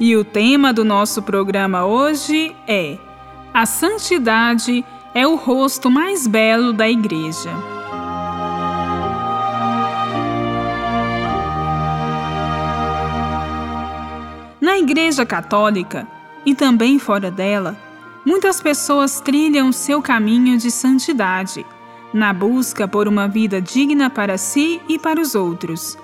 E o tema do nosso programa hoje é: A santidade é o rosto mais belo da Igreja. Na Igreja Católica e também fora dela, muitas pessoas trilham seu caminho de santidade, na busca por uma vida digna para si e para os outros.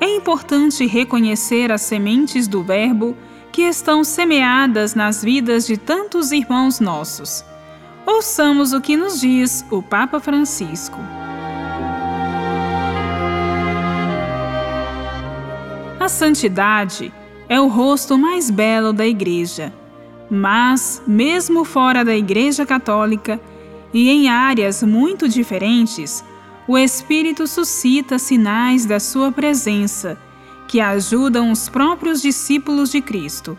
É importante reconhecer as sementes do Verbo que estão semeadas nas vidas de tantos irmãos nossos. Ouçamos o que nos diz o Papa Francisco. A santidade é o rosto mais belo da Igreja, mas, mesmo fora da Igreja Católica e em áreas muito diferentes, o Espírito suscita sinais da sua presença que ajudam os próprios discípulos de Cristo.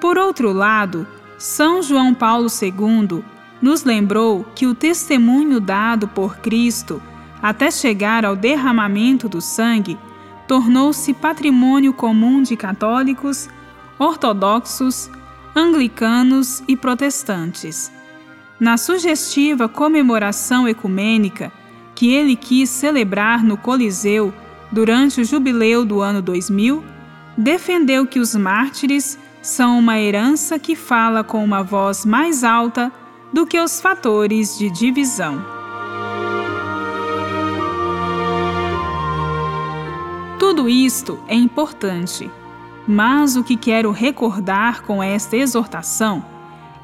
Por outro lado, São João Paulo II nos lembrou que o testemunho dado por Cristo até chegar ao derramamento do sangue tornou-se patrimônio comum de católicos, ortodoxos, anglicanos e protestantes. Na sugestiva comemoração ecumênica, que ele quis celebrar no Coliseu durante o jubileu do ano 2000, defendeu que os mártires são uma herança que fala com uma voz mais alta do que os fatores de divisão. Tudo isto é importante, mas o que quero recordar com esta exortação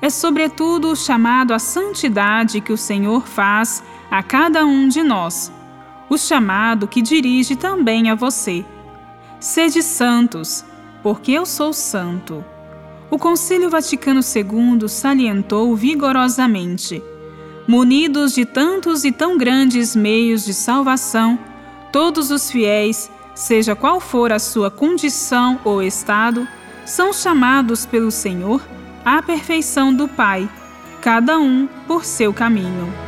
é, sobretudo, o chamado à santidade que o Senhor faz a cada um de nós, o chamado que dirige também a você. Sede santos, porque eu sou santo. O Concílio Vaticano II salientou vigorosamente: munidos de tantos e tão grandes meios de salvação, todos os fiéis, seja qual for a sua condição ou estado, são chamados pelo Senhor à perfeição do Pai, cada um por seu caminho.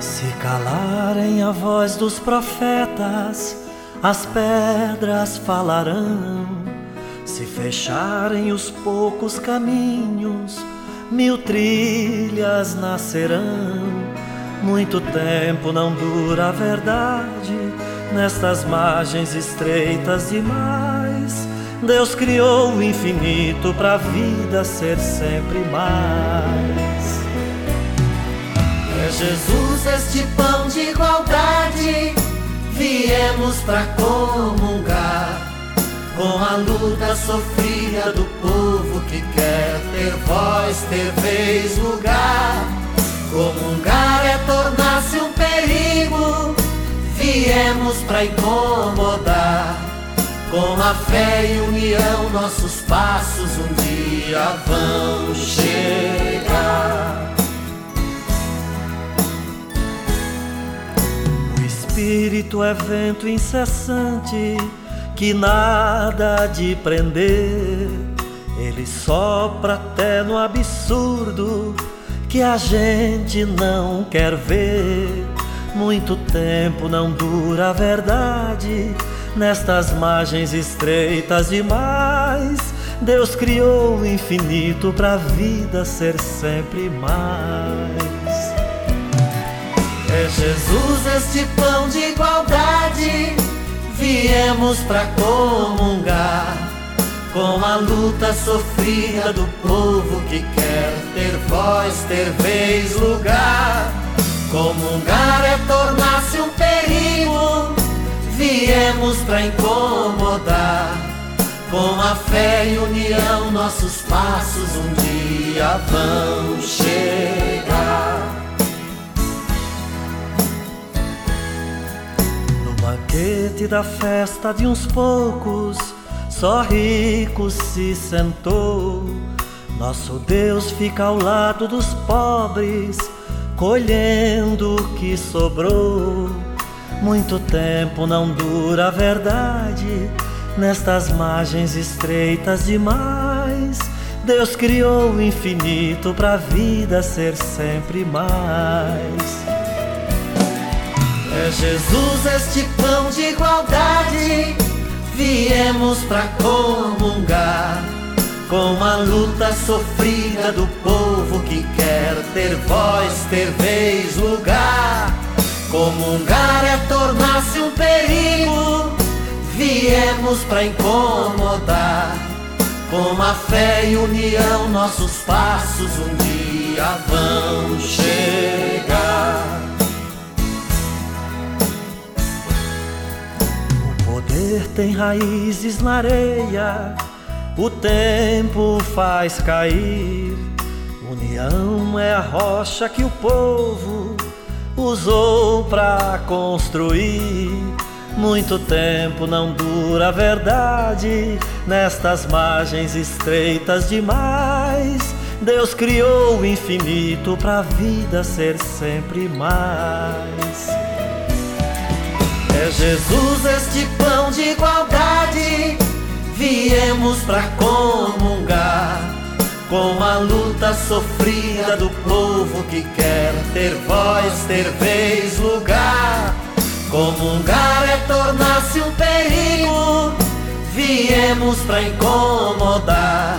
Se calarem a voz dos profetas, as pedras falarão. Se fecharem os poucos caminhos, mil trilhas nascerão. Muito tempo não dura a verdade nestas margens estreitas demais. Deus criou o infinito para a vida ser sempre mais. Jesus este pão de igualdade, viemos para comungar com a luta sofrida do povo que quer ter voz, ter vez, lugar. Comungar é tornar-se um perigo, viemos para incomodar com a fé e união, nossos passos um dia vão chegar. Espírito é vento incessante que nada de prender. Ele sopra até no absurdo que a gente não quer ver. Muito tempo não dura a verdade nestas margens estreitas demais. Deus criou o infinito para a vida ser sempre mais. Jesus este pão de igualdade, viemos para comungar com a luta sofrida do povo que quer ter voz, ter vez, lugar. Comungar é tornar-se um perigo viemos para incomodar. Com a fé e união, nossos passos um dia vão chegar. Banquete da festa de uns poucos, só rico se sentou. Nosso Deus fica ao lado dos pobres, colhendo o que sobrou. Muito tempo não dura a verdade, nestas margens estreitas demais. Deus criou o infinito para a vida ser sempre mais. É Jesus este pão de igualdade, viemos para comungar com a luta sofrida do povo que quer ter voz, ter vez, lugar. Comungar é tornar-se um perigo, viemos para incomodar. Com a fé e união, nossos passos um dia vão chegar. Poder tem raízes na areia o tempo faz cair. União é a rocha que o povo usou para construir. Muito tempo não dura a verdade nestas margens estreitas demais. Deus criou o infinito para a vida ser sempre mais. Jesus este pão de igualdade viemos para comungar com a luta sofrida do povo que quer ter voz, ter vez, lugar. Comungar é tornar-se um perigo, viemos para incomodar.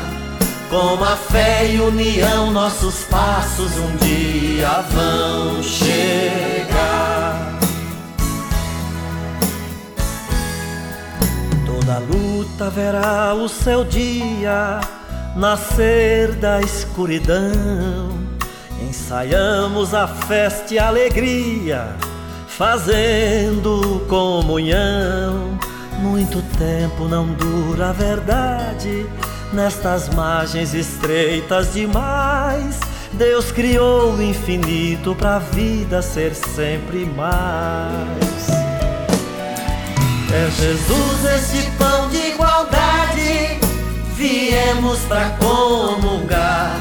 Com a fé e união, nossos passos um dia vão chegar. Da luta verá o seu dia nascer da escuridão. Ensaiamos a festa e a alegria, fazendo comunhão. Muito tempo não dura a verdade, nestas margens estreitas demais. Deus criou o infinito para a vida ser sempre mais. É Jesus esse pão de igualdade, viemos para comungar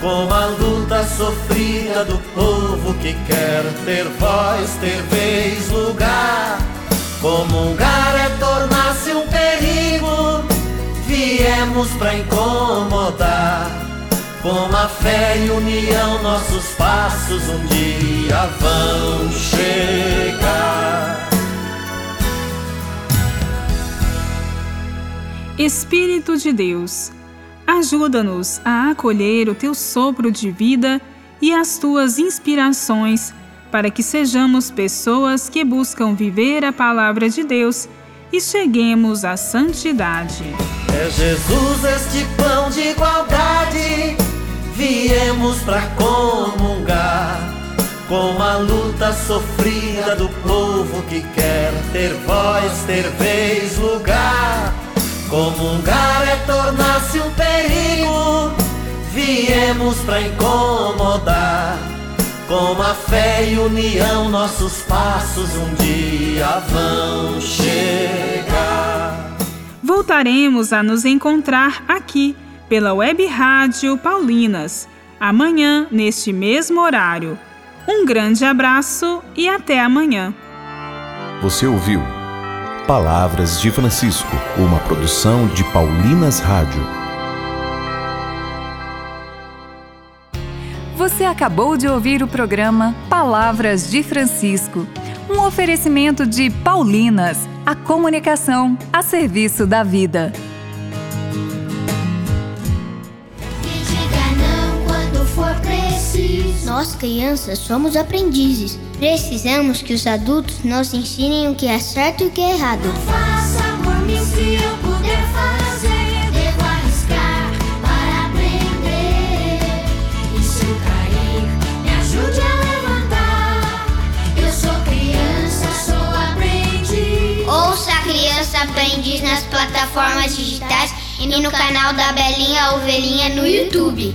com a luta sofrida do povo que quer ter voz, ter vez, lugar. Comungar é tornar-se um perigo, viemos para incomodar. Com a fé e união, nossos passos um dia vão chegar. Espírito de Deus, ajuda-nos a acolher o teu sopro de vida e as tuas inspirações, para que sejamos pessoas que buscam viver a palavra de Deus e cheguemos à santidade. É Jesus este pão de igualdade, viemos para comungar com a luta sofrida do povo que quer ter voz, ter vez, lugar Comungar é tornar-se um perigo, viemos para incomodar. Com a fé e união, nossos passos um dia vão chegar. Voltaremos a nos encontrar aqui pela Web Rádio Paulinas, amanhã, neste mesmo horário. Um grande abraço e até amanhã. Você ouviu? Palavras de Francisco, uma produção de Paulinas Rádio. Você acabou de ouvir o programa Palavras de Francisco, um oferecimento de Paulinas, a comunicação a serviço da vida. Nós, crianças, somos aprendizes. Precisamos que os adultos nos ensinem o que é certo e o que é errado. Faça por mim se eu puder fazer. Devo arriscar para aprender. E se eu cair, me ajude a levantar. Eu sou criança, sou aprendiz. Ouça a Criança Aprendiz nas plataformas digitais e no canal da Belinha Ovelhinha no YouTube.